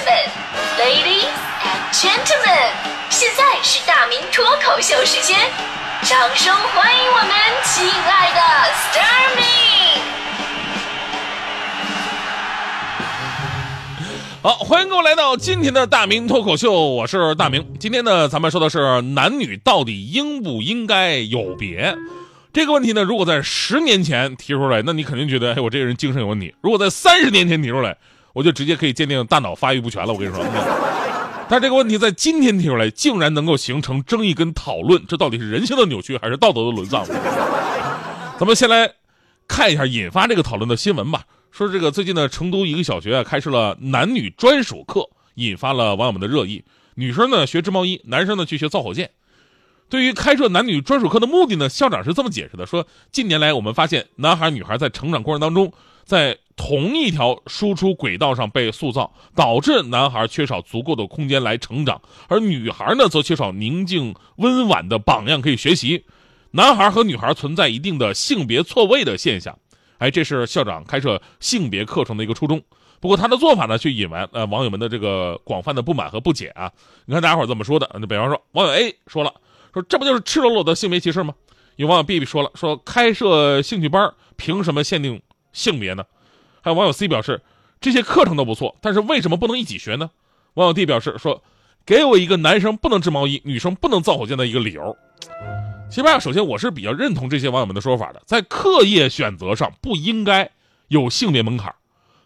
们，Ladies and Gentlemen，现在是大明脱口秀时间，掌声欢迎我们亲爱的 s t a r m y 好，欢迎各位来到今天的大明脱口秀，我是大明。今天呢，咱们说的是男女到底应不应该有别这个问题呢？如果在十年前提出来，那你肯定觉得，哎，我这个人精神有问题；如果在三十年前提出来，我就直接可以鉴定大脑发育不全了。我跟你说，但这个问题在今天提出来，竟然能够形成争议跟讨论，这到底是人性的扭曲还是道德的沦丧？咱们先来看一下引发这个讨论的新闻吧。说这个最近呢，成都一个小学啊开设了男女专属课，引发了网友们的热议。女生呢学织毛衣，男生呢去学造火箭。对于开设男女专属课的目的呢，校长是这么解释的：说近年来我们发现，男孩女孩在成长过程当中，在同一条输出轨道上被塑造，导致男孩缺少足够的空间来成长，而女孩呢则缺少宁静温婉的榜样可以学习。男孩和女孩存在一定的性别错位的现象。哎，这是校长开设性别课程的一个初衷。不过他的做法呢，却引来呃网友们的这个广泛的不满和不解啊。你看大家伙怎么说的？那比方说，网友 A 说了，说这不就是赤裸裸的性别歧视吗？有网友 B 说了，说开设兴趣班凭什么限定性别呢？还有网友 C 表示，这些课程都不错，但是为什么不能一起学呢？网友 D 表示说，给我一个男生不能织毛衣，女生不能造火箭的一个理由。其实啊，首先我是比较认同这些网友们的说法的，在课业选择上不应该有性别门槛，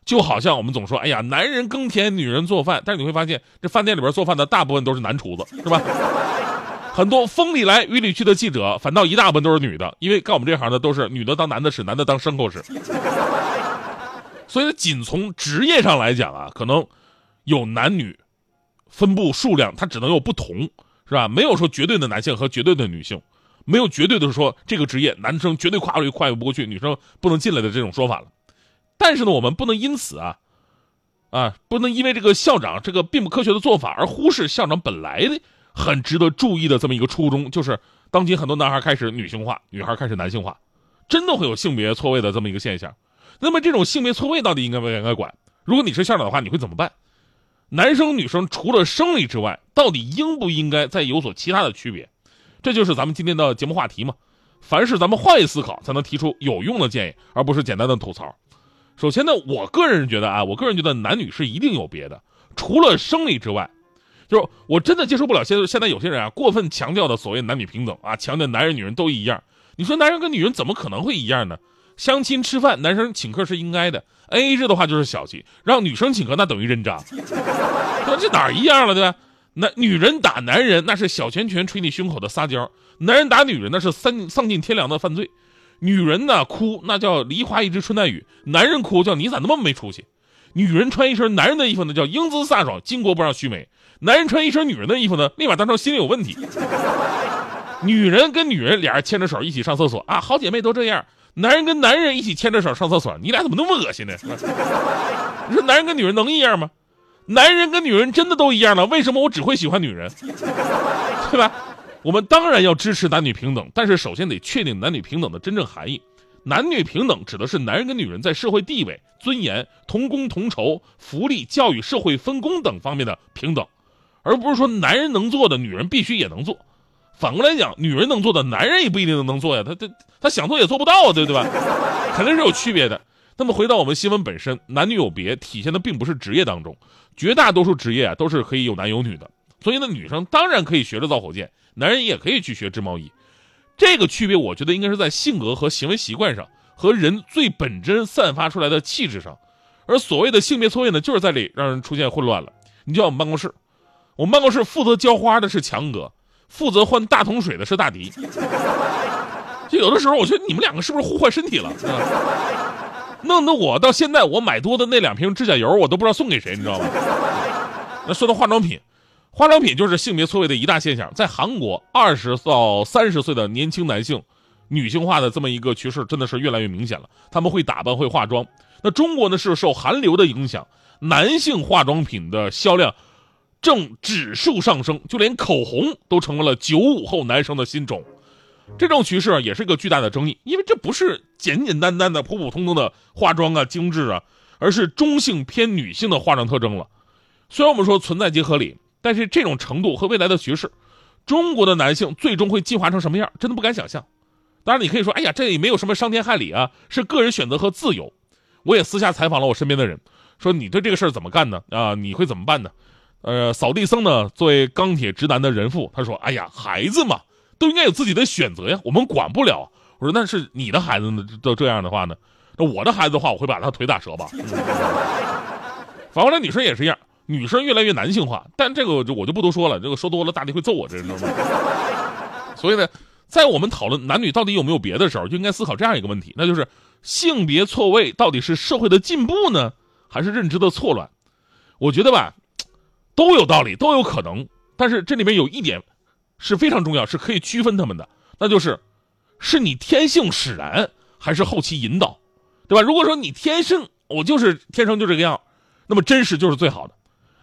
就好像我们总说，哎呀，男人耕田，女人做饭，但是你会发现，这饭店里边做饭的大部分都是男厨子，是吧？很多风里来雨里去的记者，反倒一大部分都是女的，因为干我们这行的都是女的当男的使，男的当牲口使。所以仅从职业上来讲啊，可能有男女分布数量，它只能有不同，是吧？没有说绝对的男性和绝对的女性。没有绝对的说这个职业男生绝对跨越跨越不过去，女生不能进来的这种说法了。但是呢，我们不能因此啊，啊，不能因为这个校长这个并不科学的做法而忽视校长本来的很值得注意的这么一个初衷，就是当今很多男孩开始女性化，女孩开始男性化，真的会有性别错位的这么一个现象。那么这种性别错位到底应该不应该管？如果你是校长的话，你会怎么办？男生女生除了生理之外，到底应不应该再有所其他的区别？这就是咱们今天的节目话题嘛。凡事咱们换位思考，才能提出有用的建议，而不是简单的吐槽。首先呢，我个人觉得啊，我个人觉得男女是一定有别的，除了生理之外，就是我真的接受不了现在现在有些人啊过分强调的所谓男女平等啊，强调男人女人都一样。你说男人跟女人怎么可能会一样呢？相亲吃饭，男生请客是应该的，A A 制的话就是小气，让女生请客那等于人渣。说这哪一样了，对吧？男女人打男人那是小拳拳捶你胸口的撒娇，男人打女人那是丧丧尽天良的犯罪。女人呢哭那叫梨花一枝春带雨，男人哭叫你咋那么没出息。女人穿一身男人的衣服呢叫英姿飒爽，巾帼不让须眉。男人穿一身女人的衣服呢，立马当成心里有问题。女人跟女人俩人牵着手一起上厕所啊，好姐妹都这样。男人跟男人一起牵着手上厕所，你俩怎么那么恶心呢？你说男人跟女人能一样吗？男人跟女人真的都一样了，为什么我只会喜欢女人？对吧？我们当然要支持男女平等，但是首先得确定男女平等的真正含义。男女平等指的是男人跟女人在社会地位、尊严、同工同酬、福利、教育、社会分工等方面的平等，而不是说男人能做的女人必须也能做。反过来讲，女人能做的男人也不一定能做呀，他他他想做也做不到啊，对对吧？肯定是有区别的。那么回到我们新闻本身，男女有别体现的并不是职业当中，绝大多数职业啊都是可以有男有女的。所以呢，女生当然可以学着造火箭，男人也可以去学织毛衣。这个区别，我觉得应该是在性格和行为习惯上，和人最本真散发出来的气质上。而所谓的性别错位呢，就是在这里让人出现混乱了。你就像我们办公室，我们办公室负责浇花的是强哥，负责换大桶水的是大迪。就有的时候，我觉得你们两个是不是互换身体了？弄得我到现在，我买多的那两瓶指甲油，我都不知道送给谁，你知道吗？那说到化妆品，化妆品就是性别错位的一大现象。在韩国，二十到三十岁的年轻男性，女性化的这么一个趋势，真的是越来越明显了。他们会打扮，会化妆。那中国呢，是受韩流的影响，男性化妆品的销量正指数上升，就连口红都成为了九五后男生的新宠。这种趋势啊也是一个巨大的争议，因为这不是简简单单的普普通通的化妆啊、精致啊，而是中性偏女性的化妆特征了。虽然我们说存在即合理，但是这种程度和未来的趋势，中国的男性最终会进化成什么样，真的不敢想象。当然，你可以说，哎呀，这也没有什么伤天害理啊，是个人选择和自由。我也私下采访了我身边的人，说你对这个事儿怎么干呢？啊，你会怎么办呢？呃，扫地僧呢，作为钢铁直男的人父，他说，哎呀，孩子嘛，都应该有自己的选择呀，我们管不了。我说，那是你的孩子呢，都这样的话呢？那我的孩子的话，我会把他腿打折吧。反过来，女生也是一样，女生越来越男性化，但这个我就不多说了，这个说多了大地会揍我，这知道吗？所以呢，在我们讨论男女到底有没有别的时候，就应该思考这样一个问题，那就是性别错位到底是社会的进步呢，还是认知的错乱？我觉得吧，都有道理，都有可能，但是这里面有一点是非常重要，是可以区分他们的，那就是是你天性使然，还是后期引导，对吧？如果说你天生我就是天生就这个样。那么真实就是最好的，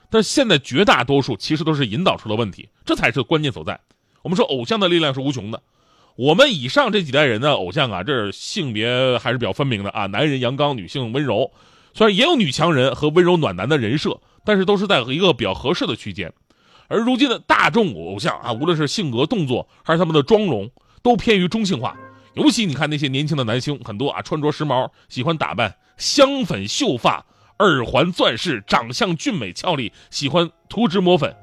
但是现在绝大多数其实都是引导出了问题，这才是关键所在。我们说偶像的力量是无穷的，我们以上这几代人的偶像啊，这性别还是比较分明的啊，男人阳刚，女性温柔，虽然也有女强人和温柔暖男的人设，但是都是在一个比较合适的区间。而如今的大众偶像啊，无论是性格、动作还是他们的妆容，都偏于中性化。尤其你看那些年轻的男星，很多啊穿着时髦，喜欢打扮，香粉秀发。耳环、钻饰，长相俊美俏丽，喜欢涂脂抹粉，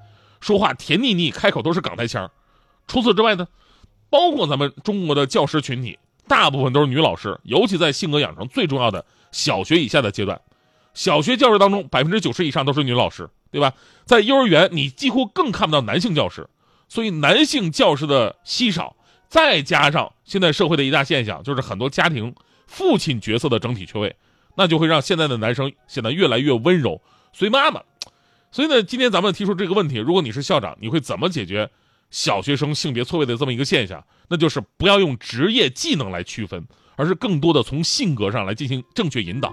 说话甜腻腻，开口都是港台腔。除此之外呢，包括咱们中国的教师群体，大部分都是女老师，尤其在性格养成最重要的小学以下的阶段，小学教师当中百分之九十以上都是女老师，对吧？在幼儿园，你几乎更看不到男性教师，所以男性教师的稀少，再加上现在社会的一大现象，就是很多家庭父亲角色的整体缺位。那就会让现在的男生显得越来越温柔，随妈妈。所以呢，今天咱们提出这个问题：如果你是校长，你会怎么解决小学生性别错位的这么一个现象？那就是不要用职业技能来区分，而是更多的从性格上来进行正确引导。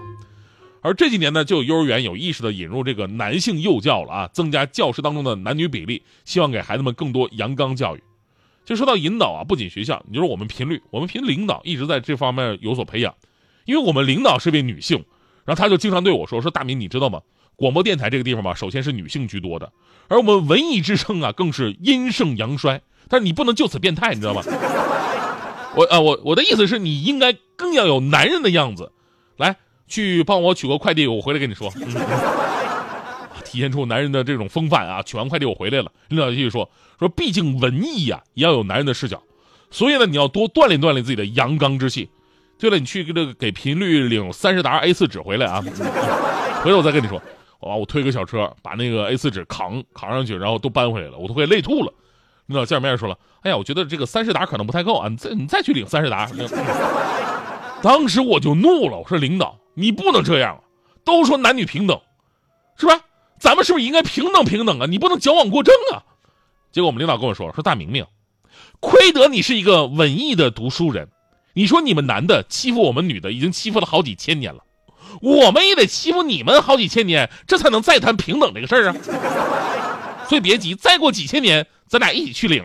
而这几年呢，就有幼儿园有意识的引入这个男性幼教了啊，增加教师当中的男女比例，希望给孩子们更多阳刚教育。就说到引导啊，不仅学校，你就说我们频率，我们频领导一直在这方面有所培养。因为我们领导是位女性，然后她就经常对我说：“说大明，你知道吗？广播电台这个地方吧，首先是女性居多的，而我们文艺之声啊，更是阴盛阳衰。但是你不能就此变态，你知道吗？我啊，我我的意思是你应该更要有男人的样子，来去帮我取个快递，我回来跟你说，体现出男人的这种风范啊。取完快递我回来了，领导继续说：说毕竟文艺呀，也要有男人的视角，所以呢，你要多锻炼锻炼自己的阳刚之气。”对了，你去这个给频率领三十沓 A 四纸回来啊！回来我再跟你说。哇，我推个小车把那个 A 四纸扛扛上去，然后都搬回来了，我都快累吐了。领导见面说了：“哎呀，我觉得这个三十沓可能不太够啊，你再你再去领三十沓。”当时我就怒了，我说：“领导，你不能这样，都说男女平等，是吧？咱们是不是应该平等平等啊？你不能矫枉过正啊！”结果我们领导跟我说：“说大明明，亏得你是一个文艺的读书人。”你说你们男的欺负我们女的，已经欺负了好几千年了，我们也得欺负你们好几千年，这才能再谈平等这个事儿啊！所以别急，再过几千年，咱俩一起去领。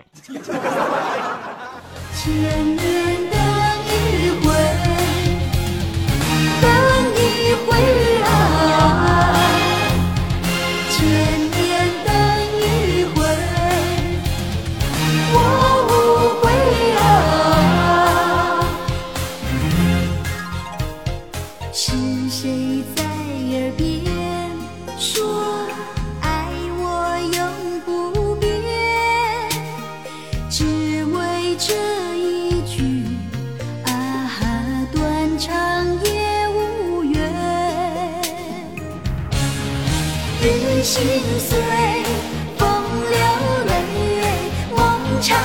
心碎，风流泪，梦缠